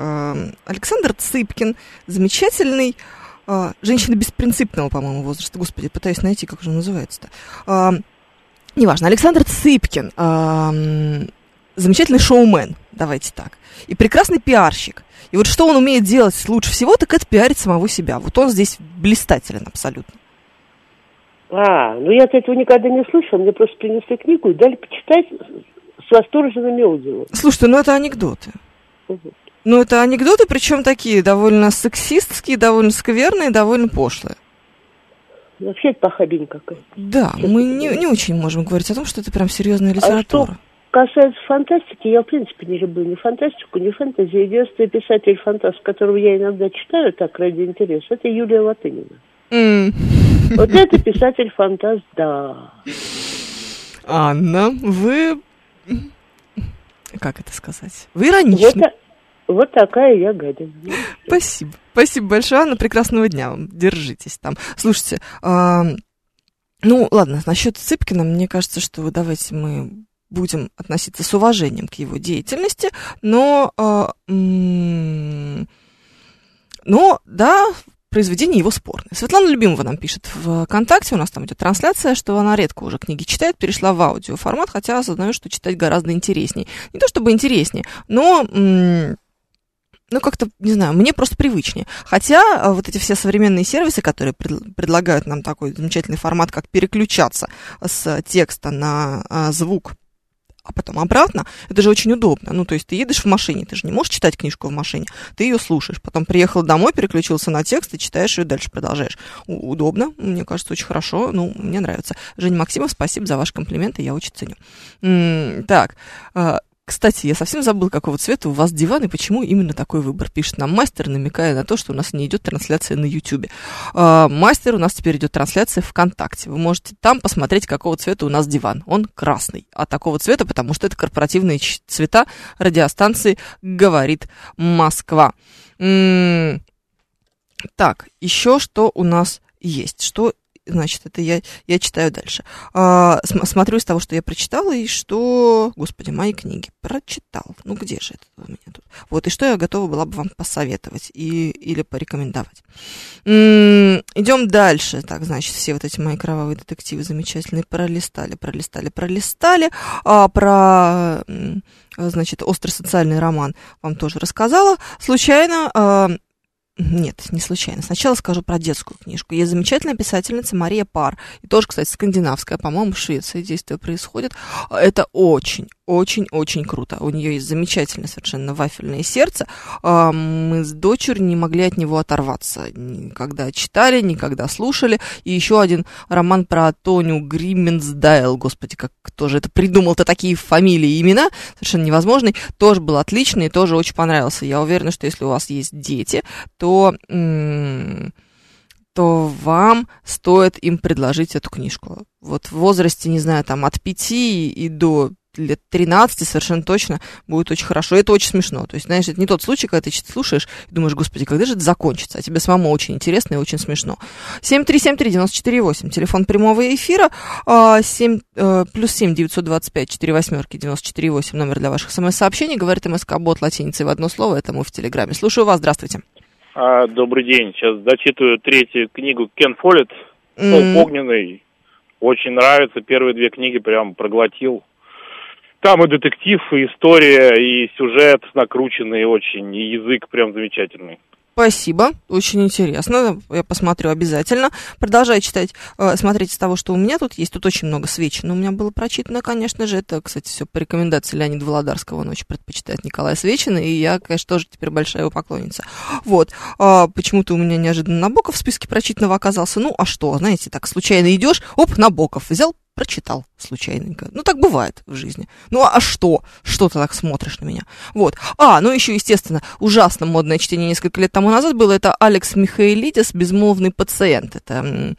Александр Цыпкин, замечательный, э, женщина беспринципного, по-моему, возраста. Господи, пытаюсь найти, как же называется-то. Эм, Неважно. Александр Цыпкин, эм, замечательный шоумен, давайте так. И прекрасный пиарщик. И вот что он умеет делать лучше всего, так это пиарить самого себя. Вот он здесь блистателен абсолютно. А, ну я-то этого никогда не слышала, мне просто принесли книгу и дали почитать с восторженными отзывами. Слушайте, ну это анекдоты. Мгм. Ну, это анекдоты, причем такие довольно сексистские, довольно скверные, довольно пошлые. Вообще это похабень какая. Да, Честно мы не, не очень можем говорить о том, что это прям серьезная А что литература. касается фантастики, я в принципе не люблю ни фантастику, ни фэнтези. Единственный писатель-фантаст, которого я иногда читаю так ради интереса, это Юлия Латынина. М. Вот это писатель-фантаст, да. Анна, вы... Как это сказать? Вы ироничны. та- вот такая я гадина. Спасибо. Спасибо большое, Анна. Прекрасного дня вам. Держитесь там. Слушайте, ну, ладно, насчет Цыпкина, мне кажется, что давайте мы будем относиться с уважением к его деятельности, но, а, но, да, произведение его спорное. Светлана Любимова нам пишет в ВКонтакте, у нас там идет трансляция, что она редко уже книги читает, перешла в аудиоформат, хотя осознаю, что читать гораздо интереснее. Не то чтобы интереснее, но м, ну, как-то, не знаю, мне просто привычнее. Хотя а, вот эти все современные сервисы, которые пред- предлагают нам такой замечательный формат, как переключаться с текста на а, звук, а потом обратно, это же очень удобно. Ну, то есть ты едешь в машине, ты же не можешь читать книжку в машине, ты ее слушаешь, потом приехал домой, переключился на текст и читаешь ее дальше продолжаешь. Удобно, мне кажется, очень хорошо, ну, мне нравится. Женя Максимов, спасибо за ваши комплименты, я очень ценю. Так, а, Кстати, я совсем забыл, какого цвета у вас диван и почему именно такой выбор. Пишет нам мастер, намекая на то, что у нас не идет трансляция на YouTube. А, мастер, у нас теперь идет трансляция ВКонтакте. Вы можете там посмотреть, какого цвета у нас диван. Он красный. А такого цвета, потому что это корпоративные цвета радиостанции «Говорит Москва». М-м- так, еще что у нас есть? Что значит, это я, я читаю дальше. А, см- смотрю из того, что я прочитала, и что, господи, мои книги прочитал. Ну, где же это у меня тут? Вот, и что я готова была бы вам посоветовать и, или порекомендовать. Идем дальше. Так, значит, все вот эти мои кровавые детективы замечательные пролистали, пролистали, пролистали. А, про, значит, острый социальный роман вам тоже рассказала. Случайно а, нет, не случайно. Сначала скажу про детскую книжку. Есть замечательная писательница Мария Пар. И тоже, кстати, скандинавская. По-моему, в Швеции действие происходит. Это очень, очень-очень круто. У нее есть замечательное совершенно вафельное сердце. А, мы с дочерью не могли от него оторваться. Никогда читали, никогда слушали. И еще один роман про Тоню Гримменсдайл. Господи, как тоже это придумал-то такие фамилии и имена. Совершенно невозможный. Тоже был отличный тоже очень понравился. Я уверена, что если у вас есть дети, то то вам стоит им предложить эту книжку. Вот в возрасте, не знаю, там от 5 и до лет 13 совершенно точно будет очень хорошо. И это очень смешно. То есть, знаешь, это не тот случай, когда ты слушаешь и думаешь, господи, когда же это закончится? А тебе самому очень интересно и очень смешно. 7373948, телефон прямого эфира, 7, а, э, плюс 7 925 4 восьмерки 948, номер для ваших смс-сообщений, говорит МСК-бот латиницей в одно слово, это мы в Телеграме. Слушаю вас, здравствуйте. А, добрый день, сейчас зачитываю третью книгу Кен Фоллет, mm-hmm. огненный. Очень нравится, первые две книги прям проглотил там и детектив, и история, и сюжет накрученный очень, и язык прям замечательный. Спасибо, очень интересно, я посмотрю обязательно. Продолжаю читать, э, смотреть из того, что у меня тут есть. Тут очень много Свечин у меня было прочитано, конечно же. Это, кстати, все по рекомендации Леонида Володарского. Он очень предпочитает Николая Свечина, и я, конечно, тоже теперь большая его поклонница. Вот, а, почему-то у меня неожиданно Набоков в списке прочитанного оказался. Ну, а что, знаете, так случайно идешь, оп, Набоков взял, прочитал случайненько. Ну, так бывает в жизни. Ну, а что? Что ты так смотришь на меня? Вот. А, ну, еще, естественно, ужасно модное чтение несколько лет тому назад было. Это Алекс Михаилидис «Безмолвный пациент». Это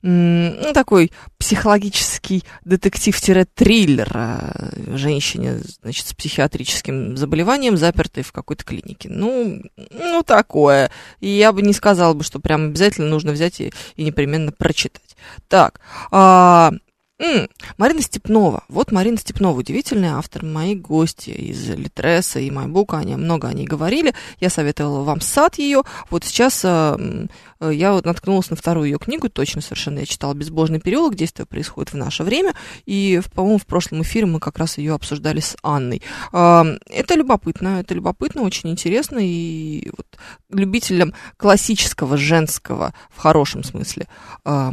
ну, такой психологический детектив-триллер о женщине, значит, с психиатрическим заболеванием, запертой в какой-то клинике. Ну, ну, такое. И я бы не сказала бы, что прям обязательно нужно взять и, и непременно прочитать. Так, а, М-м, Марина Степнова. Вот Марина Степнова, удивительный автор, мои гости из Литреса и Майбука, они много о ней говорили. Я советовала вам сад ее. Вот сейчас э, э, я вот наткнулась на вторую ее книгу, точно совершенно. Я читала «Безбожный переулок», действие происходит в наше время. И, по-моему, в прошлом эфире мы как раз ее обсуждали с Анной. Э, это любопытно, это любопытно, очень интересно. И вот любителям классического женского, в хорошем смысле, э,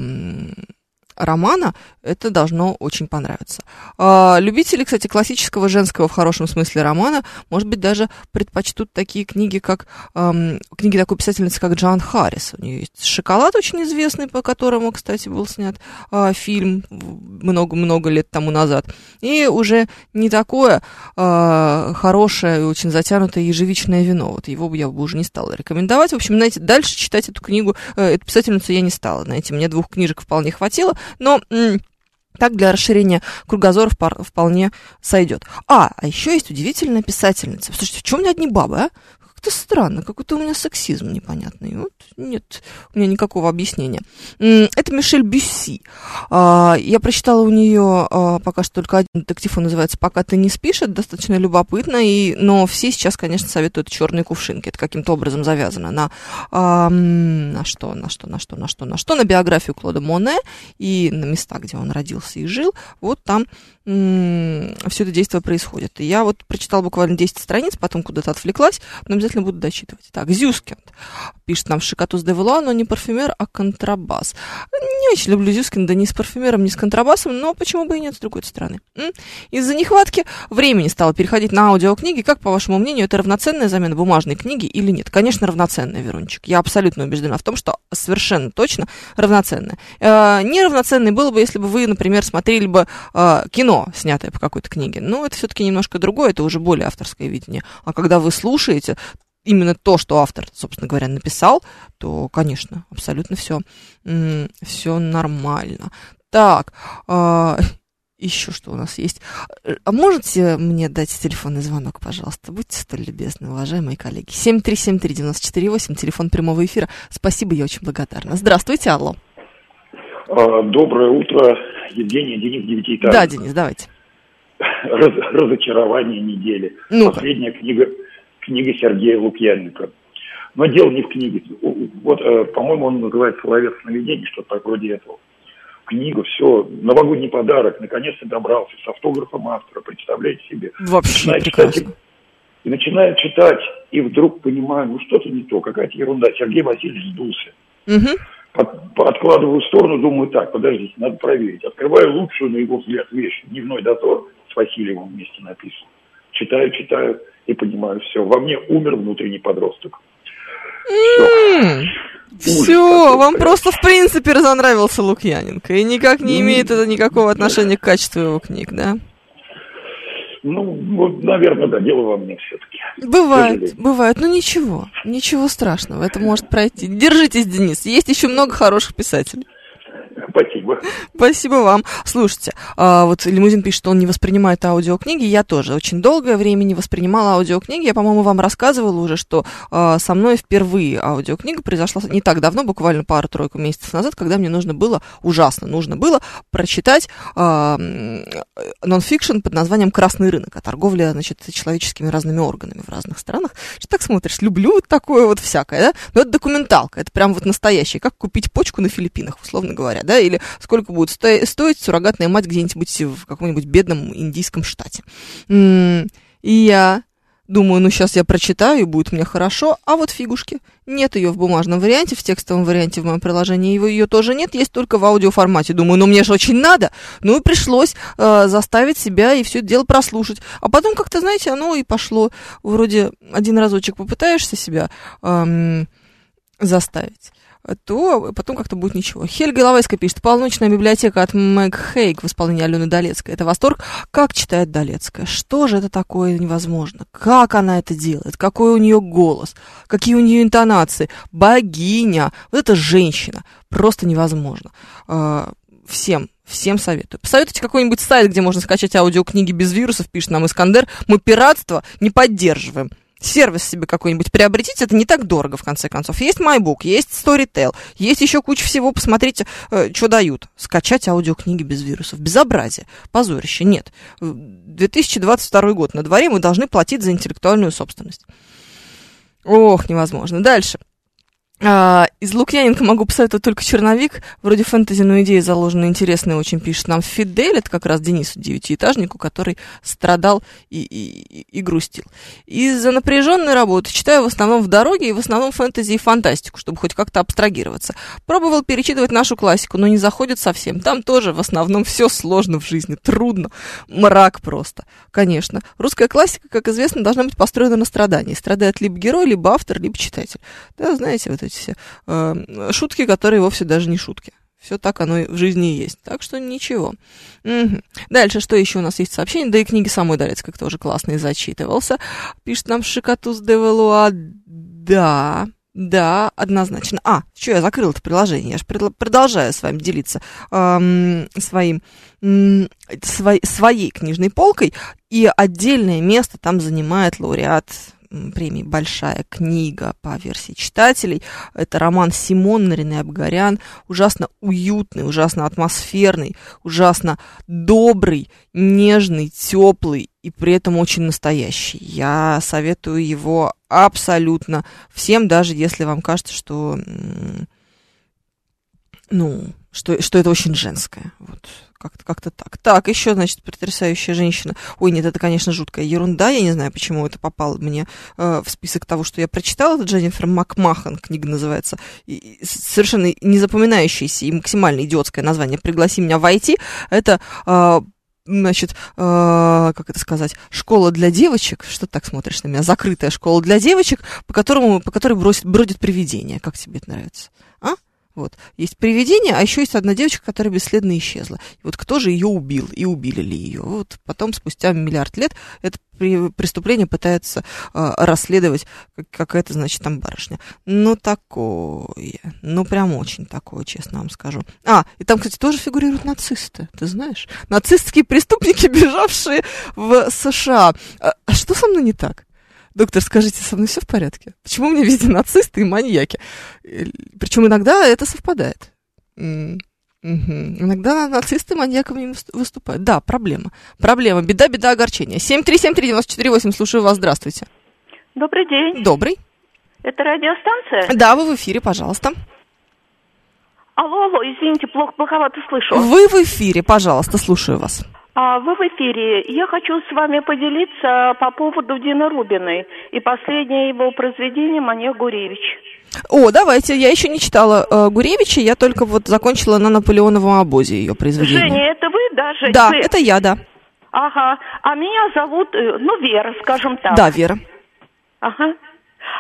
романа, это должно очень понравиться. А, любители, кстати, классического женского в хорошем смысле романа, может быть, даже предпочтут такие книги, как эм, книги такой писательницы, как Джоан Харрис. У нее есть «Шоколад» очень известный, по которому, кстати, был снят э, фильм много-много лет тому назад. И уже не такое э, хорошее и очень затянутое ежевичное вино. Вот его бы я бы уже не стала рекомендовать. В общем, знаете, дальше читать эту книгу, э, эту писательницу я не стала. Знаете, мне двух книжек вполне хватило. Но так для расширения кругозора вполне сойдет. А, а еще есть удивительная писательница. Слушайте, в чем меня одни бабы, а? Как-то странно, какой-то у меня сексизм непонятный. Вот нет у меня никакого объяснения. Это Мишель Бюсси. А, я прочитала у нее а, пока что только один детектив, он называется «Пока ты не спишь», это достаточно любопытно, и, но все сейчас, конечно, советуют «Черные кувшинки». Это каким-то образом завязано на, на что, на что, на что, на что, на что, на биографию Клода Моне и на места, где он родился и жил. Вот там все это действие происходит. Я вот прочитала буквально 10 страниц, потом куда-то отвлеклась, но обязательно обязательно буду дочитывать. Так, Зюскинд пишет нам Шикатус де Валуа, но не парфюмер, а контрабас. Не очень люблю Зюскинда ни с парфюмером, ни с контрабасом, но почему бы и нет с другой стороны. Из-за нехватки времени стало переходить на аудиокниги. Как, по вашему мнению, это равноценная замена бумажной книги или нет? Конечно, равноценная, Верунчик. Я абсолютно убеждена в том, что совершенно точно равноценная. Э, неравноценной было бы, если бы вы, например, смотрели бы э, кино, снятое по какой-то книге. Но это все-таки немножко другое, это уже более авторское видение. А когда вы слушаете, именно то, что автор, собственно говоря, написал, то, конечно, абсолютно все, все нормально. Так, (laughs) э, еще что у нас есть. А можете мне дать телефонный звонок, пожалуйста? Будьте столь любезны, уважаемые коллеги. 7373948, телефон прямого эфира. Спасибо, я очень благодарна. Здравствуйте, алло. А, доброе утро, Евгений, Денис Девятиэтажник. Да, Денис, давайте. Раз, разочарование недели. ну Последняя книга, книга Сергея Лукьяненко. Но дело не в книге. Вот, э, по-моему, он называется «Ловец сновидений», что-то такое вроде этого книга, все, новогодний подарок, наконец-то добрался с автографом автора, представляете себе. Вообще начинаю прекрасно. Читать, и начинаю читать, и вдруг понимаю, ну что-то не то, какая-то ерунда. Сергей Васильевич сдулся. Угу. Откладываю в сторону, думаю, так, подождите, надо проверить. Открываю лучшую, на его взгляд, вещь, «Дневной дозор» с Васильевым вместе написан. Читаю, читаю и понимаю, все, во мне умер внутренний подросток. Все. Все, вам просто в принципе разонравился Лукьяненко, и никак не имеет это никакого отношения к качеству его книг, да? Ну, вот, наверное, да, дело во мне все-таки. Бывает, бывает. Ну ничего, ничего страшного, это может пройти. Держитесь, Денис, есть еще много хороших писателей. Спасибо. Спасибо вам. Слушайте, а, вот Лимузин пишет, что он не воспринимает аудиокниги. Я тоже очень долгое время не воспринимала аудиокниги. Я, по-моему, вам рассказывала уже, что а, со мной впервые аудиокнига произошла не так давно, буквально пару-тройку месяцев назад, когда мне нужно было, ужасно нужно было прочитать а, нонфикшн под названием «Красный рынок», о торговле, значит, человеческими разными органами в разных странах. Что так смотришь, люблю вот такое вот всякое, да? Но это документалка, это прям вот настоящее, как купить почку на Филиппинах, условно говоря, да, или сколько будет сто- стоить суррогатная мать где-нибудь в каком-нибудь бедном индийском штате. И я думаю, ну сейчас я прочитаю, и будет мне хорошо, а вот фигушки. Нет ее в бумажном варианте, в текстовом варианте в моем приложении его ее тоже нет, есть только в аудиоформате. Думаю, ну мне же очень надо. Ну и пришлось э, заставить себя и все это дело прослушать. А потом как-то, знаете, оно и пошло. Вроде один разочек попытаешься себя э, заставить то потом как-то будет ничего. Хельга Лавайская пишет, полночная библиотека от Мэг Хейк в исполнении Алены Долецкой. Это восторг. Как читает Долецкая? Что же это такое невозможно? Как она это делает? Какой у нее голос? Какие у нее интонации? Богиня. Вот это женщина. Просто невозможно. А, всем Всем советую. Посоветуйте какой-нибудь сайт, где можно скачать аудиокниги без вирусов, пишет нам Искандер. Мы пиратство не поддерживаем сервис себе какой-нибудь приобретите, это не так дорого, в конце концов. Есть MyBook, есть Storytel, есть еще куча всего, посмотрите, э, что дают. Скачать аудиокниги без вирусов. Безобразие, позорище. Нет. 2022 год на дворе, мы должны платить за интеллектуальную собственность. Ох, невозможно. Дальше. А, из Лукьяненко могу посоветовать только черновик. Вроде фэнтези, но идеи заложены интересные, очень пишет нам Фидель. Это как раз Денису, девятиэтажнику, который страдал и, и, и грустил. Из-за напряженной работы читаю в основном в дороге и в основном фэнтези и фантастику, чтобы хоть как-то абстрагироваться. Пробовал перечитывать нашу классику, но не заходит совсем. Там тоже в основном все сложно в жизни, трудно, мрак просто. Конечно. Русская классика, как известно, должна быть построена на страдании. Страдает либо герой, либо автор, либо читатель. Да, знаете, вот эти э, шутки, которые вовсе даже не шутки. Все так оно в жизни и есть. Так что ничего. Угу. Дальше, что еще у нас есть сообщение? Да и книги самой Дорецкой тоже классный зачитывался. Пишет нам Шикатус де Валуа. Да, да, однозначно. А, что я закрыл это приложение? Я же продолжаю с вами делиться эм, своим, эм, своей, своей книжной полкой. И отдельное место там занимает лауреат премии «Большая книга» по версии читателей. Это роман Симон Нарины Абгарян. Ужасно уютный, ужасно атмосферный, ужасно добрый, нежный, теплый и при этом очень настоящий. Я советую его абсолютно всем, даже если вам кажется, что ну, что, что это очень женское. Вот как-то как так. Так, еще, значит, потрясающая женщина. Ой, нет, это, конечно, жуткая ерунда. Я не знаю, почему это попало мне э, в список того, что я прочитала. Это Дженнифер Макмахан, книга называется. И, и совершенно незапоминающееся и максимально идиотское название «Пригласи меня войти». Это э, значит, э, как это сказать, школа для девочек, что ты так смотришь на меня, закрытая школа для девочек, по которому, по которой бросит, бродит привидение. Как тебе это нравится? Вот. Есть привидение, а еще есть одна девочка, которая бесследно исчезла. И вот кто же ее убил? И убили ли ее? Вот потом, спустя миллиард лет, это преступление пытается э, расследовать какая-то, значит, там барышня. Ну, такое. Ну, прям очень такое, честно вам скажу. А, и там, кстати, тоже фигурируют нацисты, ты знаешь? Нацистские преступники, (laughs) бежавшие в США. А, а что со мной не так? Доктор, скажите, со мной все в порядке? Почему мне везде нацисты и маньяки? Причем иногда это совпадает. Угу. Иногда нацисты маньяками выступают. Да, проблема. Проблема. Беда, беда, огорчение. 7373948, слушаю вас, здравствуйте. Добрый день. Добрый. Это радиостанция? Да, вы в эфире, пожалуйста. Алло, алло, извините, плохо, плоховато слышу. Вы в эфире, пожалуйста, слушаю вас. А вы в эфире. Я хочу с вами поделиться по поводу Дины Рубиной и последнее его произведение «Маньяк Гуревич». О, давайте. Я еще не читала э, Гуревича, я только вот закончила на Наполеоновом обозе ее произведение. Женя, это вы, да, Женя? Да, вы? это я, да. Ага. А меня зовут, э, ну, Вера, скажем так. Да, Вера. Ага.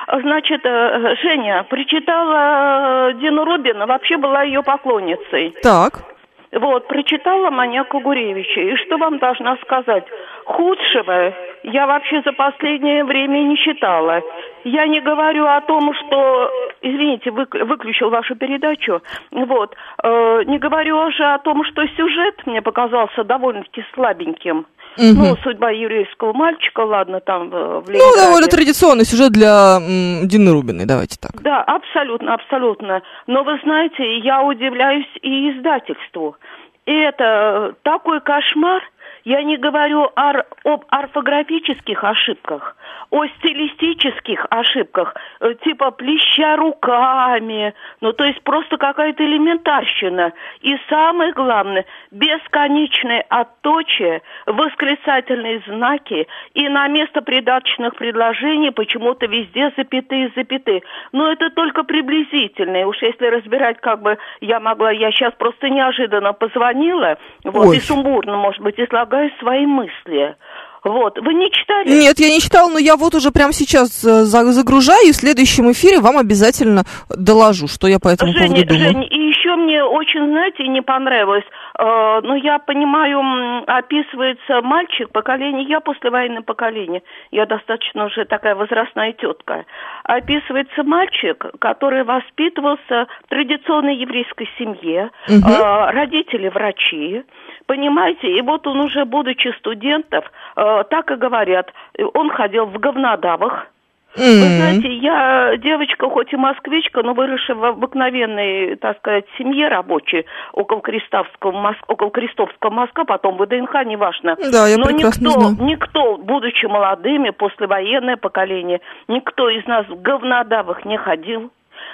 Значит, э, Женя прочитала э, Дину Рубина, вообще была ее поклонницей. Так. Вот, прочитала маньяка Гуревича. И что вам должна сказать? Худшего я вообще за последнее время не читала. Я не говорю о том, что... Извините, вы, выключил вашу передачу. Вот. Э, не говорю уже о том, что сюжет мне показался довольно-таки слабеньким. Угу. Ну, судьба еврейского мальчика, ладно, там в Ленинграде. Ну, довольно традиционный сюжет для м, Дины Рубиной, давайте так. Да, абсолютно, абсолютно. Но вы знаете, я удивляюсь и издательству. И это такой кошмар. Я не говорю ор, об орфографических ошибках, о стилистических ошибках, э, типа плеща руками, ну то есть просто какая-то элементарщина. И самое главное, бесконечные отточие, восклицательные знаки и на место придаточных предложений почему-то везде запятые, запятые. Но это только приблизительные. Уж если разбирать, как бы я могла, я сейчас просто неожиданно позвонила, вот, Ой. и сумбурно, может быть, излагаю свои мысли. Вот. Вы не читали? Нет, я не читала, но я вот уже прямо сейчас э, загружаю, и в следующем эфире вам обязательно доложу, что я по этому Женя, поводу думаю. Жень, и еще мне очень, знаете, не понравилось, э, ну, я понимаю, описывается мальчик, поколение, я послевоенное поколение, я достаточно уже такая возрастная тетка, описывается мальчик, который воспитывался в традиционной еврейской семье, угу. э, родители врачи, Понимаете, и вот он уже, будучи студентом, э, так и говорят, он ходил в говнодавах, Mm-hmm. Вы знаете, я девочка, хоть и москвичка, но выросшая в обыкновенной, так сказать, семье рабочей, около Крестовского, Моск... около Крестовского Москва, потом ВДНХ, неважно. Да, я но прекрасно никто, знаю. никто, будучи молодыми, послевоенное поколение, никто из нас в говнодавах не ходил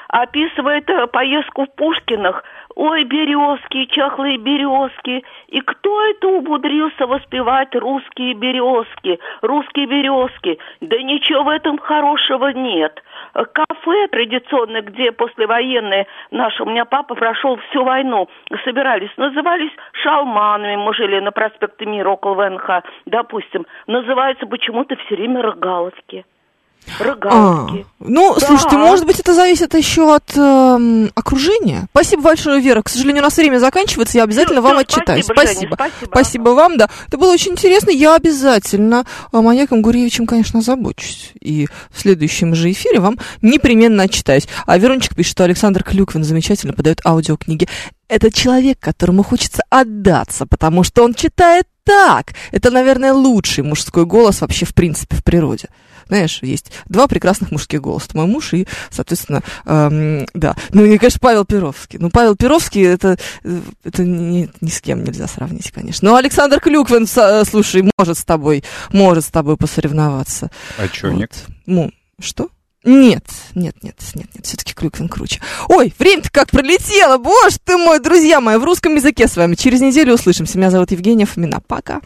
описывает э, поездку в Пушкинах. Ой, березки, чахлые березки. И кто это умудрился воспевать русские березки, русские березки? Да ничего в этом хорошего нет. Кафе традиционное, где послевоенные наши, у меня папа прошел всю войну, собирались, назывались шалманами, мы жили на проспекте Мира около ВНХ, допустим, называются почему-то все время рогаловки. Рогалки. А, ну, да. слушайте, может быть, это зависит еще от э, окружения. Спасибо большое, Вера. К сожалению, у нас время заканчивается. Я обязательно все, вам все, отчитаюсь. Спасибо. Женя, спасибо. спасибо вам, да. Это было очень интересно. Я обязательно маньяком Гуревичем, конечно, озабочусь. И в следующем же эфире вам непременно отчитаюсь. А Верончик пишет, что Александр Клюквин замечательно подает аудиокниги. Это человек, которому хочется отдаться, потому что он читает так. Это, наверное, лучший мужской голос вообще в принципе в природе. Знаешь, есть два прекрасных мужских голоса. Мой муж и, соответственно, эм, да. Ну, и, конечно, Павел Перовский. Ну, Павел Перовский, это, это ни, ни с кем нельзя сравнить, конечно. Но Александр Клюквин, слушай, может с тобой, может с тобой посоревноваться. А чё, вот. нет? Ну, что? Нет, нет, нет, нет, нет, все-таки Клюквин круче. Ой, время-то как пролетело, боже ты мой, друзья мои, в русском языке с вами. Через неделю услышимся. Меня зовут Евгения Фомина. Пока.